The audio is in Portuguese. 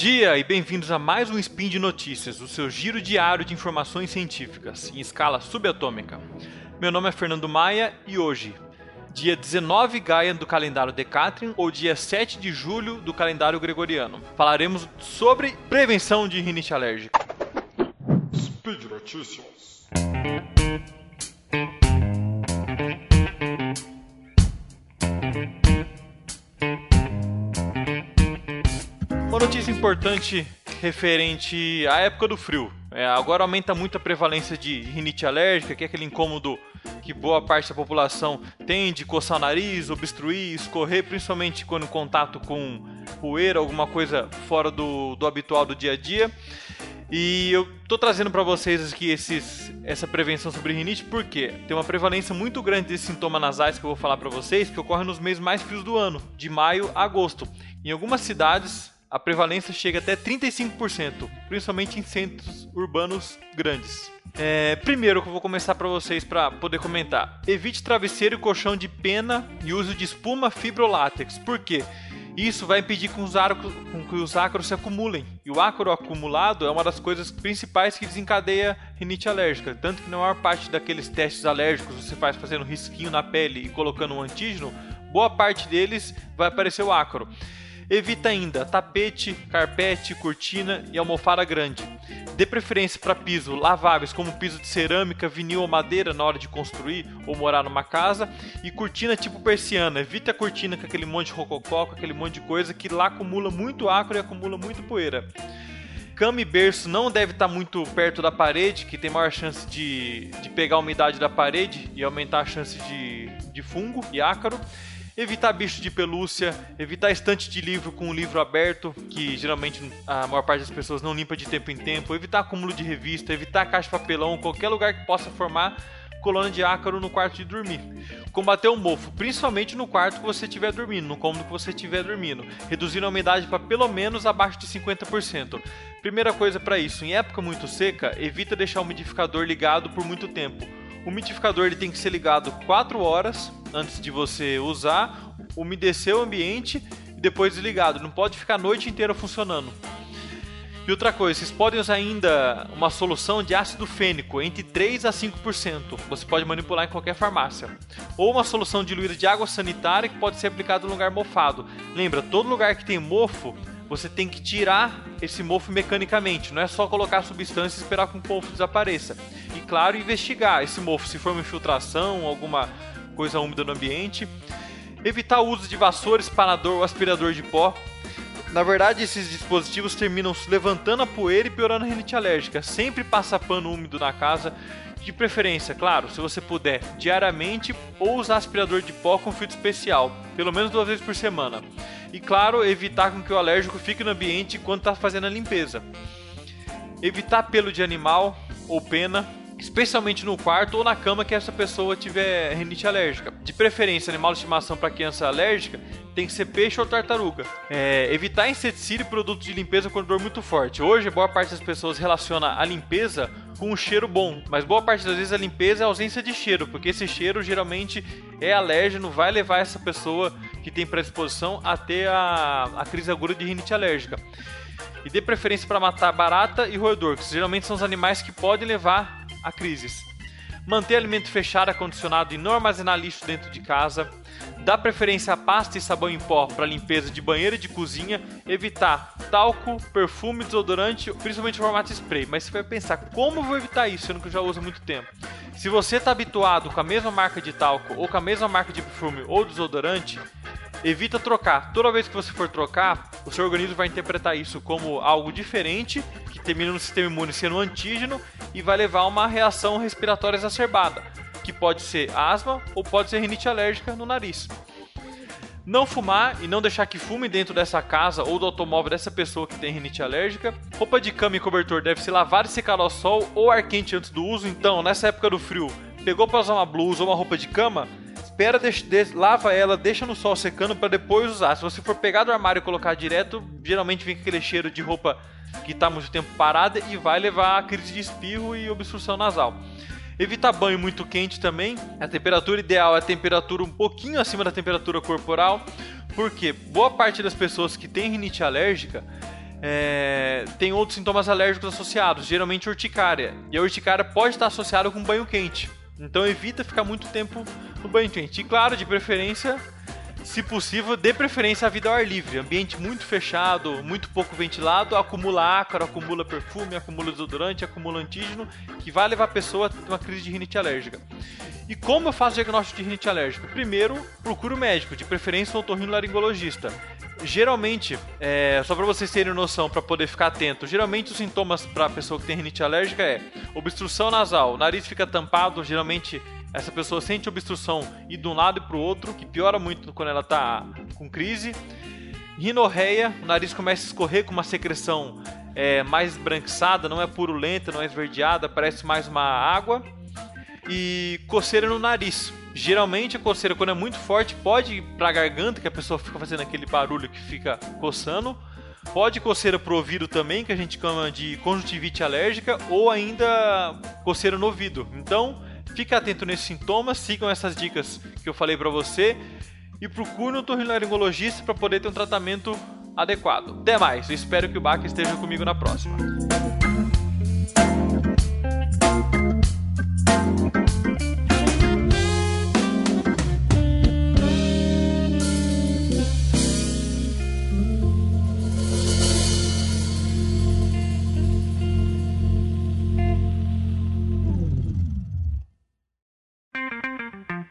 dia e bem-vindos a mais um Spin de Notícias, o seu giro diário de informações científicas em escala subatômica. Meu nome é Fernando Maia e hoje, dia 19 Gaia do calendário Decatrian ou dia 7 de julho do calendário gregoriano, falaremos sobre prevenção de rinite alérgica. Speed Notícias. Notícia importante referente à época do frio. É, agora aumenta muito a prevalência de rinite alérgica, que é aquele incômodo que boa parte da população tem de coçar o nariz, obstruir, escorrer, principalmente quando em contato com poeira, alguma coisa fora do, do habitual do dia a dia. E eu tô trazendo para vocês aqui esses, essa prevenção sobre rinite porque tem uma prevalência muito grande desses sintomas nasais que eu vou falar para vocês que ocorre nos meses mais frios do ano, de maio a agosto. Em algumas cidades, a prevalência chega até 35%, principalmente em centros urbanos grandes. É, primeiro que eu vou começar para vocês para poder comentar. Evite travesseiro e colchão de pena e uso de espuma fibrolátex. Por quê? Isso vai impedir com, os arcos, que os ácaros se acumulem. E o ácaro acumulado é uma das coisas principais que desencadeia rinite alérgica. Tanto que na maior parte daqueles testes alérgicos você faz fazendo risquinho na pele e colocando um antígeno, boa parte deles vai aparecer o ácaro. Evita ainda tapete, carpete, cortina e almofada grande. Dê preferência para piso laváveis, como piso de cerâmica, vinil ou madeira na hora de construir ou morar numa casa. E cortina tipo persiana. Evite a cortina com aquele monte de rococó, com aquele monte de coisa que lá acumula muito ácaro e acumula muito poeira. Cama e berço não deve estar muito perto da parede, que tem maior chance de, de pegar a umidade da parede e aumentar a chance de, de fungo e ácaro evitar bicho de pelúcia, evitar estante de livro com o livro aberto, que geralmente a maior parte das pessoas não limpa de tempo em tempo, evitar acúmulo de revista, evitar caixa de papelão, qualquer lugar que possa formar colônia de ácaro no quarto de dormir. Combater o mofo, principalmente no quarto que você estiver dormindo, no cômodo que você estiver dormindo, reduzindo a umidade para pelo menos abaixo de 50%. Primeira coisa para isso, em época muito seca, evita deixar o umidificador ligado por muito tempo. O umidificador ele tem que ser ligado 4 horas antes de você usar, umedecer o ambiente e depois desligado. Não pode ficar a noite inteira funcionando. E outra coisa, vocês podem usar ainda uma solução de ácido fênico entre 3 a 5%. Você pode manipular em qualquer farmácia. Ou uma solução diluída de água sanitária que pode ser aplicada em lugar mofado. Lembra, todo lugar que tem mofo, você tem que tirar esse mofo mecanicamente. Não é só colocar a substância e esperar que o mofo desapareça. E claro, investigar esse mofo, se for uma infiltração, alguma coisa úmida no ambiente. Evitar o uso de vassoura, espanador ou aspirador de pó. Na verdade, esses dispositivos terminam levantando a poeira e piorando a rinite alérgica. Sempre passa pano úmido na casa, de preferência, claro, se você puder, diariamente ou usar aspirador de pó com filtro especial, pelo menos duas vezes por semana. E claro, evitar com que o alérgico fique no ambiente enquanto está fazendo a limpeza. Evitar pelo de animal ou pena, especialmente no quarto ou na cama que essa pessoa tiver rinite alérgica. De preferência, animal de estimação para criança alérgica tem que ser peixe ou tartaruga. É, evitar inseticídio e produtos de limpeza com odor muito forte. Hoje, boa parte das pessoas relaciona a limpeza com um cheiro bom, mas boa parte das vezes a limpeza é a ausência de cheiro, porque esse cheiro geralmente é alérgeno, vai levar essa pessoa que tem predisposição a ter a, a crise aguda de rinite alérgica. E dê preferência para matar barata e roedor, que geralmente são os animais que podem levar a crises. Manter alimento fechado, acondicionado e não armazenar lixo dentro de casa. Dar preferência a pasta e sabão em pó para limpeza de banheiro e de cozinha. Evitar talco, perfume, desodorante, principalmente em formato spray. Mas você vai pensar, como vou evitar isso, sendo que eu já uso há muito tempo? Se você está habituado com a mesma marca de talco ou com a mesma marca de perfume ou desodorante, evita trocar. Toda vez que você for trocar, o seu organismo vai interpretar isso como algo diferente, que termina no sistema imune sendo um antígeno e vai levar a uma reação respiratória exacerbada, que pode ser asma ou pode ser rinite alérgica no nariz. Não fumar e não deixar que fume dentro dessa casa ou do automóvel dessa pessoa que tem rinite alérgica. Roupa de cama e cobertor deve ser lavada e secada ao sol ou ar quente antes do uso. Então, nessa época do frio, pegou para usar uma blusa ou uma roupa de cama, espera, deixa, lava ela, deixa no sol secando para depois usar. Se você for pegar do armário e colocar direto, geralmente vem aquele cheiro de roupa que está muito tempo parada e vai levar a crise de espirro e obstrução nasal. Evitar banho muito quente também. A temperatura ideal é a temperatura um pouquinho acima da temperatura corporal, porque boa parte das pessoas que têm rinite alérgica é, tem outros sintomas alérgicos associados, geralmente urticária. E a urticária pode estar associada com banho quente. Então evita ficar muito tempo no banho quente. E claro, de preferência, se possível, dê preferência à vida ao ar livre. Ambiente muito fechado, muito pouco ventilado, acumula ácaro, acumula perfume, acumula desodorante, acumula antígeno, que vai levar a pessoa a uma crise de rinite alérgica. E como eu faço diagnóstico de rinite alérgica? Primeiro, procuro o médico, de preferência um otorrinolaringologista geralmente, é, só para vocês terem noção, para poder ficar atento, geralmente os sintomas para a pessoa que tem rinite alérgica é obstrução nasal, o nariz fica tampado, geralmente essa pessoa sente obstrução e de um lado e para o outro, que piora muito quando ela está com crise. Rinorreia, o nariz começa a escorrer com uma secreção é, mais branquiçada, não é purulenta, não é esverdeada, parece mais uma água. E coceira no nariz. Geralmente a coceira, quando é muito forte, pode ir para a garganta, que a pessoa fica fazendo aquele barulho que fica coçando. Pode coceira pro ouvido também, que a gente chama de conjuntivite alérgica, ou ainda coceira no ouvido. Então, fique atento nesses sintomas, sigam essas dicas que eu falei para você e procure um otorrinolaringologista para poder ter um tratamento adequado. Até mais, eu espero que o Bach esteja comigo na próxima.